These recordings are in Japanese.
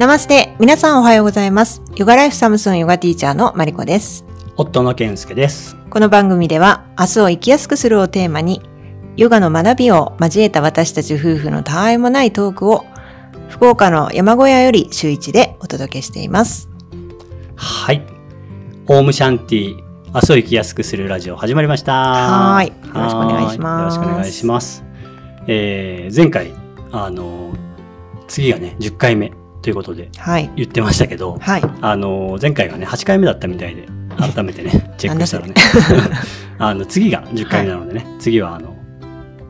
ナマステ皆さんおはようございますヨガライフサムスンヨガティーチャーのマリコです夫の健介です。この番組では明日を生きやすくするをテーマにヨガの学びを交えた私たち夫婦のたわいもないトークを福岡の山小屋より週一でお届けしていますはい。オウムシャンティ、明日を生きやすくするラジオ始まりました。はーいよろしくお願いしますよろしくお願いします。えー、前回、あの、次がね、10回目ということではい。言ってましたけど、はい。あの、前回がね、8回目だったみたいで、改めてね、チェックしたらね、あの、次が10回目なのでね、次は、あの、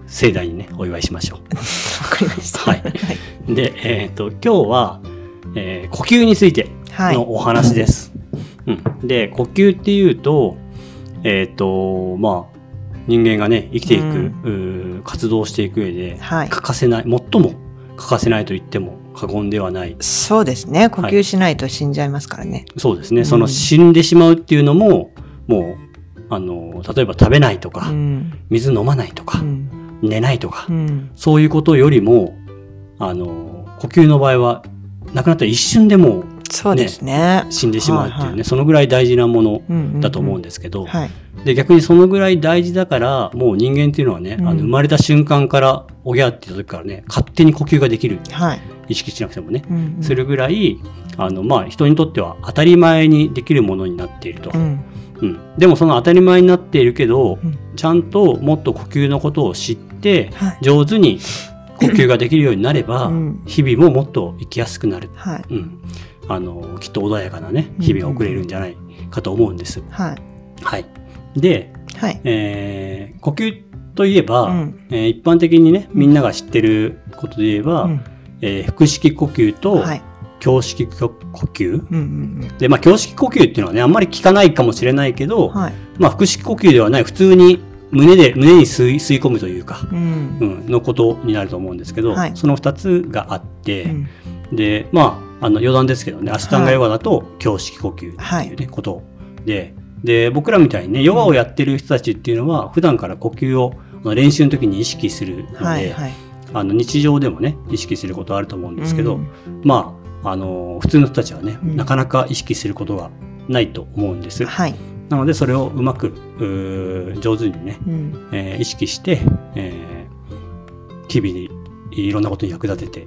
盛大にね、お祝いしましょう。わかりました。はい。で、えっ、と、今日は、えー呼吸についてはい。のお話です。うん、で、呼吸っていうと、えっ、と、まあ、人間がね、生きていく、うん。活動していく上で、はい。欠かせない、最も欠かせないと言っても過言ではない。そうですね。呼吸しないと死んじゃいますからね、そうですね。うん。その死んでしまうっていうのも、もう、あの、例えば食べないとか、うん。水飲まないとかう、ん。寝ないとか、うん。そういうことよりも、あの、呼吸の場合は、亡くなったら一瞬でもうそうですね。死んでしまうっていうね、はいはい。そのぐらい大事なものだと思うんですけど、はい。で逆にそのぐらい大事だからもう人間っていうのはね、うん。あの生まれた瞬間からおぎゃって言った時からね勝手に呼吸ができる。はい意識しなくてもね、うんうん。するぐらいあのまあ人にとっては当たり前にできるものになっていると、うん。うん。でもその当たり前になっているけど、うん。ちゃんともっと呼吸のことを知ってはい。上手に呼吸ができるようになれば、うん。日々ももっと生きやすくなる、はい。うん、あのきっと穏やかなねうん。日々が送れるんじゃないかと思うんです。はい。はい、で、はい。えー呼吸といえば、うん。えー一般的にねみんなが知ってることで言えば、うんえー腹式呼吸とはい。胸式呼吸、うんうんでまあ胸式呼吸っていうのはねあんまり聞かないかもしれないけど、うんはい。まあ腹式呼吸ではない普通に胸で胸に吸い吸い込むというか、うん。うん、のことになると思うんですけど、はい。その2つがあって、うん。でまああの余談ですけどねアシュタンガヨガだと胸式呼吸っていうね、はい。ことでで僕らみたいにねヨガをやってる人たちっていうのは普段から呼吸を練習の時に意識するので、はいはいあの日常でもね意識することあると思うんですけど、うん。まああの普通の人たちはね、うん。なかなか意識することがないと思うんです。はい。なのでそれをうまく上手にね、うん。えー意識して、えー日々にいろんなことに役立てて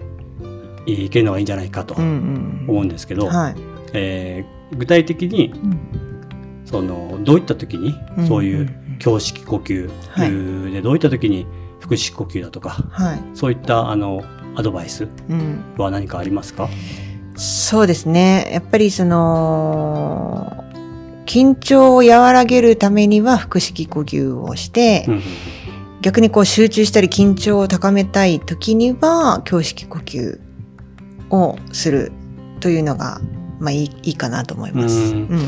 いけるのがいいんじゃないかと思うんですけど、はい。えー具体的にうん。そのどういった時にうん。そういう胸式呼吸はい。でどういった時に腹式呼吸だとかはい。そういったあのアドバイスうん。は何かありますか？そうですね。やっぱりその緊張を和らげるためには腹式呼吸をして、うん逆にこう集中したり緊張を高めたい時には胸式呼吸をするというのがまあいいいいかなと思います。うん。うん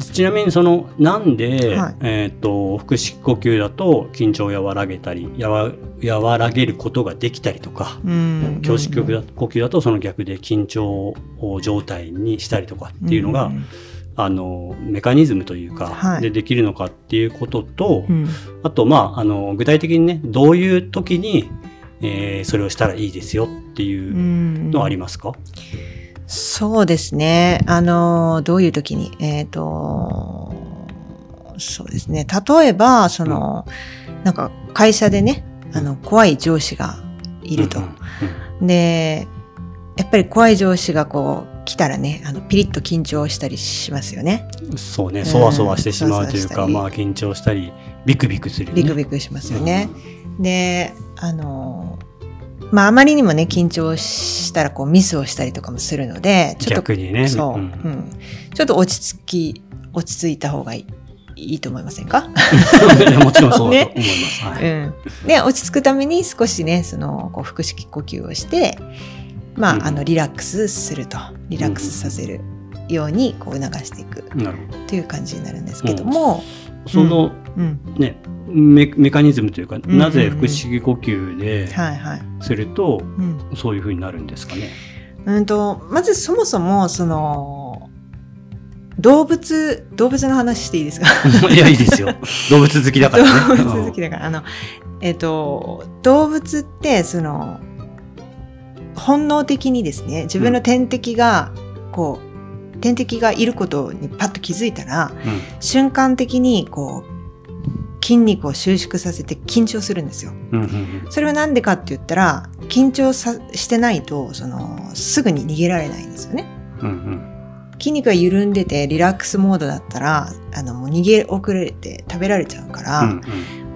ちなみにそのなんで、はい。えっ、と腹式呼吸だと緊張を和らげたりやわ和らげることができたりとかうん。胸式呼吸だとその逆で緊張を状態にしたりとかっていうのが、ん。あのメカニズムというか、はい。でできるのかっていうことと、うん。あとまああの具体的にねどういう時に、えーそれをしたらいいですよっていううんのはありますか、そうですね。あの、どういう時に、えっ、と、そうですね。例えば、その、なんか会社でね、あの、怖い上司がいると。うんうんで、やっぱり怖い上司がこう来たらね、あの、ピリッと緊張したりしますよね。うんそうねうんそわそわしてしまうというか、そわそわしたりまあ緊張したりビクビクするよね。ビクビクしますよね。で、あの、まあ、あまりにもね、緊張したらこうミスをしたりとかもするので、ちょっと逆にね。そう、ううん。んちょっと落ち着き、落ち着いた方がいいいいと思いませんか、もちろんそうだと思いねます。はい。うん、で、落ち着くために少しね、その、こう、腹式呼吸をして、まあ、うん。あの、リラックスすると、リラックスさせるように、こう、促していく。なるほという感じになるんですけども、ど。その、うん、ねメメカニズムというか、んうんなぜ腹式呼吸ではいはい。するとうん。そういうふうになるんですかね？うんと、まずそもそも、その、動物、動物の話していいですか？いやいいですよ。動物好きだからね。動物好きだから、あの、えっ、と、動物って、その、本能的にですね自分の天敵がこう天敵がいることにパッと気づいたら瞬間的にこう筋肉を収縮させて緊張するんですよ。うんうんそれはなんでかって言ったら緊張さしてないとそのすぐに逃げられないんですよね。うんうん。筋肉が緩んでてリラックスモードだったらあのもう逃げ遅れて食べられちゃうから、うん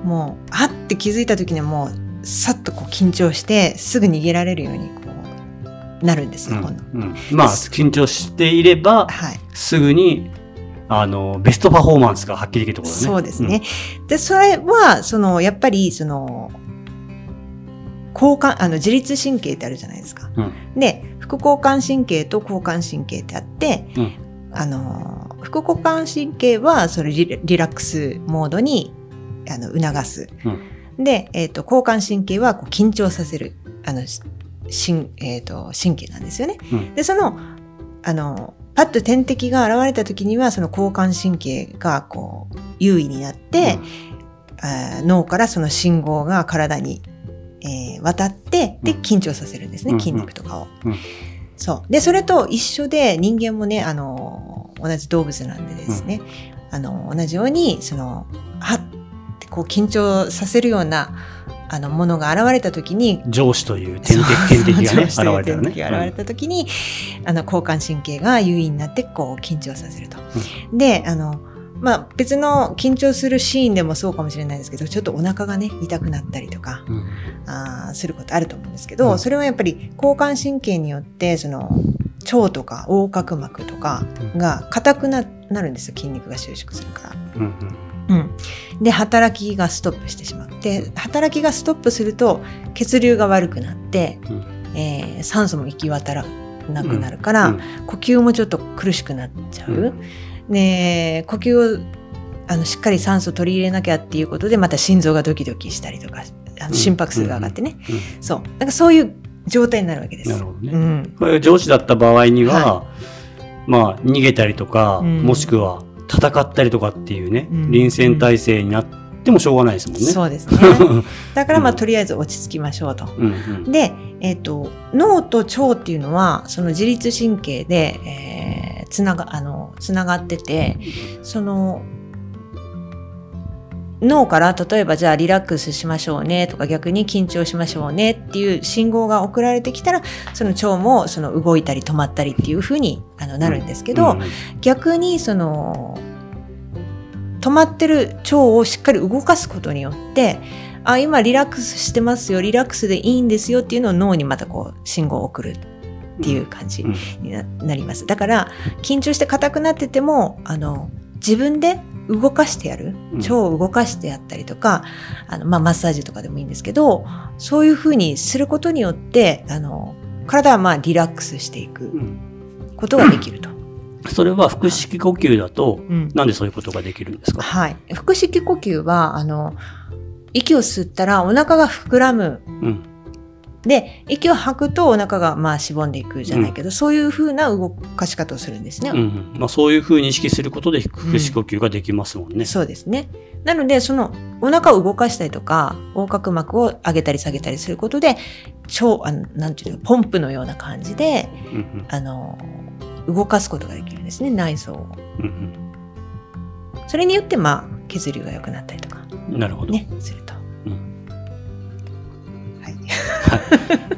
もうあって気づいた時にはもうさっとこう緊張してすぐ逃げられるようにこうなるんですよ、うん。今度。うん。まあ緊張していればはい、すぐにあのベストパフォーマンスが発揮できるってことだね。そうですね。で、それは、その、やっぱり、その、交感、あの、自律神経ってあるじゃないですか。うんで、副交感神経と交感神経ってあって、うんあの、副交感神経は、それリリラックスモードに、あの、促す。で、えっ、と、交感神経は、こう、緊張させる、あの、し神、えっ、と、神経なんですよね。うんで、その、あの、パッと天敵が現れた時には、その交感神経が、こう、優位になって、あー脳からその信号が体に、えー渡って、で、うん。緊張させるんですね、うん。筋肉とかを。うん。そう。で、それと一緒で、人間もね、あの、同じ動物なんでですね、あの、同じように、その、はってこう緊張させるような、あの、ものが現れた時に、上司という天敵天敵がね現れたらね。現れた時に、あの、交感神経が優位になって、こう、緊張させると。で、あの、まあ、別の緊張するシーンでもそうかもしれないですけど、ちょっとお腹がね、痛くなったりとか、うんあーすることあると思うんですけど、うんそれはやっぱり交感神経によって、その、腸とか横隔膜とかが硬くななるんですよ。筋肉が収縮するから。うんうん。で、働きがストップしてしまう。で、働きがストップすると、血流が悪くなって、うんえー酸素も行き渡らなくなるから、うん呼吸もちょっと苦しくなっちゃう。で、呼吸をあのしっかり酸素取り入れなきゃっていうことで、また心臓がドキドキしたりとか、あうんの心拍数が上がってね。うんそう。なんかそういう状態になるわけです。なるほどね。うん。これ上司だった場合には、はまあ逃げたりとか、うんもしくは戦ったりとかっていうね、うん臨戦態勢になってもしょうがないですもんね。そうですね。だからまあ、うんとりあえず落ち着きましょうと。うんうんで、えっ、と、脳と腸っていうのは、その自律神経で、えーつなが、あの、つながってて、その、脳から例えばじゃあリラックスしましょうねとか逆に緊張しましょうねっていう信号が送られてきたらその腸もその動いたり止まったりっていう風にあのなるんですけど、うん。逆にその止まってる腸をしっかり動かすことによってあ今リラックスしてますよリラックスでいいんですよっていうのを脳にまたこう信号を送るっていう感じうん。にななります。だから緊張して硬くなっててもあの自分で動かしてやる？うん腸を動かしてやったりとか、あのまあ、マッサージとかでもいいんですけどそういうふうにすることによってあの体はまあリラックスしていくうんことができると。それは腹式呼吸だと、うんなんでそういうことができるんですか、はい。腹式呼吸は、あの、息を吸ったらお腹が膨らむ。うんで、息を吐くとお腹がまあしぼんでいくじゃないけど、そういう風な動かし方をするんですね。うんうんまあ、そういうふうに意識することで腹式呼吸ができますもんね。そうですね。なので、そのお腹を動かしたりとか、横隔膜を上げたり下げたりすることで、超、あのなんていうの、ポンプのような感じで、うんあの、動かすことができるんですね、内臓を。うんうんそれによって、まあ、血流が良くなったりとか、うんなるほど。ね、する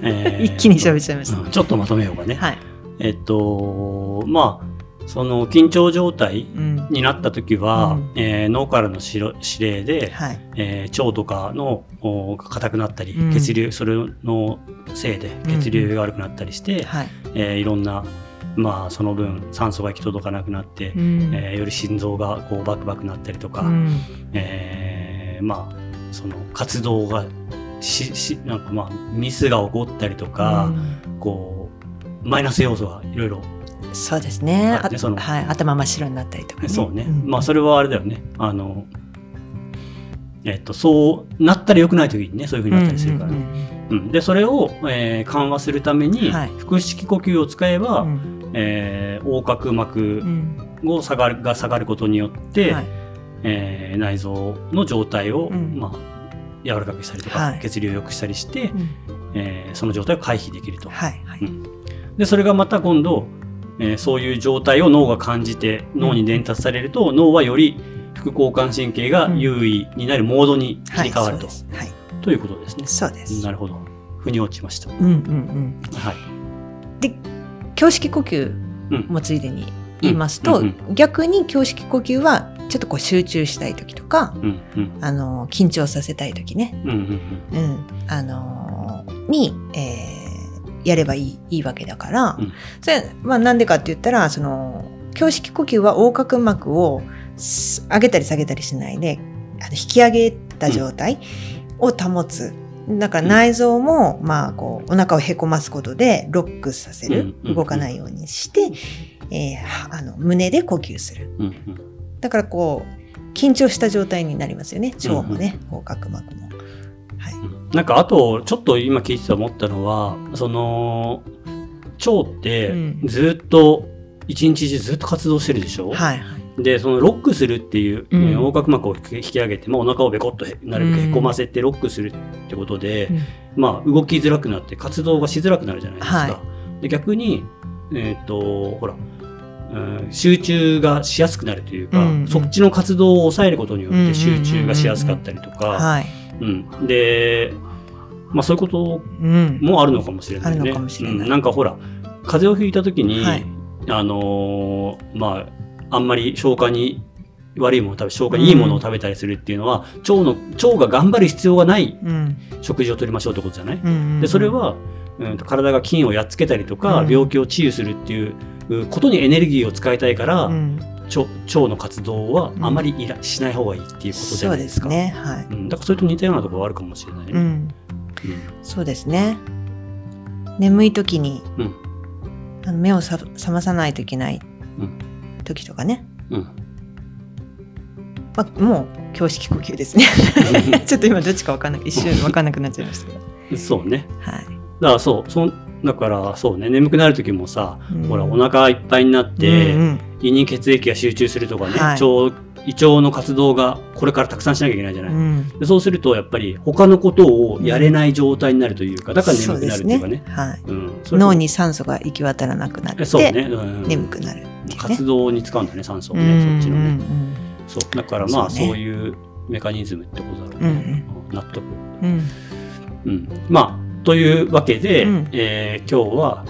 え ー一気に喋っちゃいました。うんちょっとまとめようかね。はい。えっと、まあ、その緊張状態うん。になった時は、うんえー脳からの指指令で、はい。えー腸とかのお硬くなったり、うん血流それのせいで血流が悪くなったりして、はい。えーいろんな、まあ、その分酸素が行き届かなくなって、うんえーより心臓がこうバクバクなったりとか、うんえーまあその活動がししなんかまあミスが起こったりとか、こうマイナス要素がいろいろそうですね。ねその。はい。頭真っ白になったりとかね。そうね、ん。まあそれはあれだよね。あのえっとそうなったら良くない時にねそういう風になったりするからね、うん。でそれを、えー緩和するために、はい。腹式呼吸を使えば、うん。えー横隔膜うん。を下がるが下がることによって、はい。えー内臓の状態を、うん。まあ、柔らかくしたりとか、はい血流を良くしたりして、うんえーその状態を回避できると。はい。はい。で、それがまた今度、えーそういう状態を脳が感じて脳に伝達されると、脳はより副交感神経が優位になるモードに切はい。り替わると,、そうです。はい。ということですね。そうです。なるほど。腑に落ちました。うんうんうん。はい。で、胸式呼吸うん。もついでに言いますと、うん逆に胸式呼吸はちょっとこう集中したい時とか、うんうん。あの、緊張させたい時ね、うんあのーに、えーやればいいいいわけだから、うん。それまあなんでかって言ったら、その、胸式呼吸は横隔膜をす上げたり下げたりしないで、あの引き上げた状態を保つ。だから内臓も、まあ、こう、お腹をへこますことでロックさせる。うん。動かないようにして、えーはあの胸で呼吸する。うんうんだからこう、緊張した状態になりますよね。腸もね、横隔膜も。はい。うんなんかあとちょっと今聞いてて思ったのはその腸ってうんずっと一日中ずっと活動してるでしょ、はいはい。でそのロックするっていう、うんね横隔膜を引き上げて、まあ、お腹をベコッとへなるべくへこませてロックするってことで、まあ、動きづらくなって活動がしづらくなるじゃないですか。はで逆に、えっとほらうん集中がしやすくなるというか、うんうん。そっちの活動を抑えることによっうんうんうんて集中がしやすかったりとか、で、まあ、そういうことうん。もあるのかもしれないね。なん。かほら風邪をひいた時に、はい。あのーまああんまり消化に悪いものを食べ消化にいいものを食べたりするっていうのは、腸の腸が頑張る必要がないうん。食事をとりましょうってことじゃない、うん。でそれ、は、うん、と体が菌をやっつけたりとか、うん。病気を治癒するっていううことにエネルギーを使いたいから、うん。腸腸の活動はあまりいらしない方がいいっていうことじゃそうでないですか。すね。はい。うん、だからそれと似たようなところはあるかもしれないね。うん。そうですね。眠い時に、うんうんあの目をさ覚まさないといけないうん時とかね。うんまあ、もう、胸式呼吸ですね。ちょっと今どっちかわかんない。一瞬わかんなくなっちゃいましたけど。そうね。はい。だからそう、そんだからそうね、眠くなる時もさ、うんほら、お腹いっぱいになって、うんうん胃に血液が集中するとかね、はい腸胃腸の活動がこれからたくさんしなきゃいけないじゃない。うんでそうすると、やっぱり他のことをやれない状態になるというか、だから眠くなるっていうかね。そうですはい。うん、脳に酸素が行き渡らなくなって、そうね、うん眠くなるね。活動に使うんだね、酸素をうね、んそっちのね。うんそう。だからまあ、そうねそういうメカニズムってことだろうね。うんうん納得。うんうん、まあというわけで、うん。えー今日は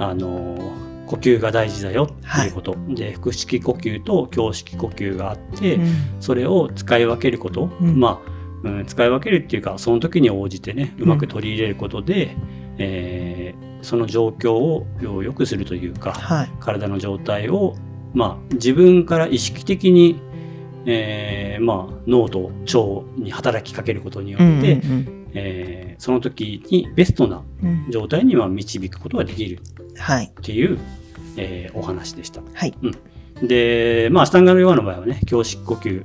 あのー呼吸が大事だよっていうこと、で腹式呼吸と胸式呼吸があって、うん。それを使い分けること、うん。まあ、うん、使い分けるっていうかその時に応じてねうん。うまく取り入れることで、えーその状況を良くするというか、はい。体の状態を、まあ、自分から意識的に、えーまあ、脳と腸に働きかけることによって、うんうんえーその時にベストなうんうん状態には導くことができるはい。っていう、えーお話でした。はい。で、まあ、アシタンガのヨガの場合はね、胸式呼吸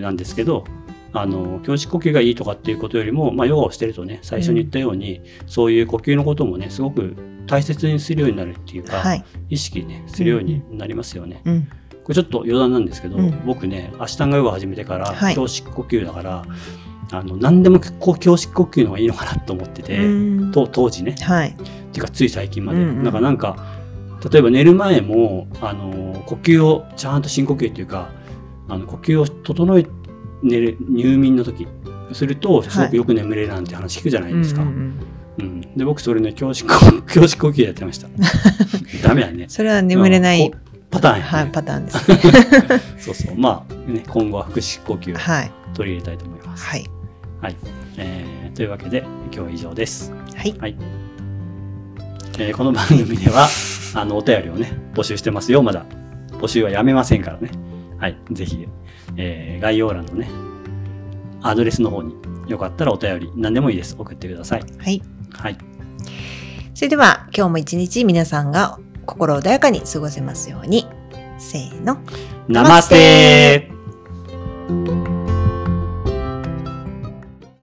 なんですけど、あの、胸式呼吸がいいとかっていうことよりも、まあ、ヨガをしてるとね、最初に言ったように、そういう呼吸のこともね、すごく大切にするようになるっていうか、はい。意識ね、するようになりますよね。うん。これちょっと余談なんですけど、うん僕ね、アシタンガヨガ始めてから、はい胸式呼吸だから、あの、何でもこう胸式呼吸の方がいいのかなと思ってて、うんと当時ね、はい。っていうかつい最近まで。うんうんなんかなんか、例えば寝る前も、あの、呼吸を、ちゃんと深呼吸っていうか、あの、呼吸を整え、寝る、入眠の時、すると、すごくよく眠れるなんて話聞くじゃないですか。ううんんうんで、僕それね、胸式呼 胸式呼吸やってました。ダメだね。それは眠れないうんこパターンやね。はい、パターンです。そうそう。まあ、ね、今後は腹式呼吸をはい。取り入れたいと思います。はい。はい。えーというわけで、今日は以上です。はい。はい。えーこの番組では、あの、お便りをね、募集してますよ、まだ。募集はやめませんからね。はい。ぜひ、えー概要欄のね、アドレスの方に、よかったらお便り、何でもいいです。送ってください。はい。はい。それでは、今日も一日皆さんが心穏やかに過ごせますように。せーの。ナマステー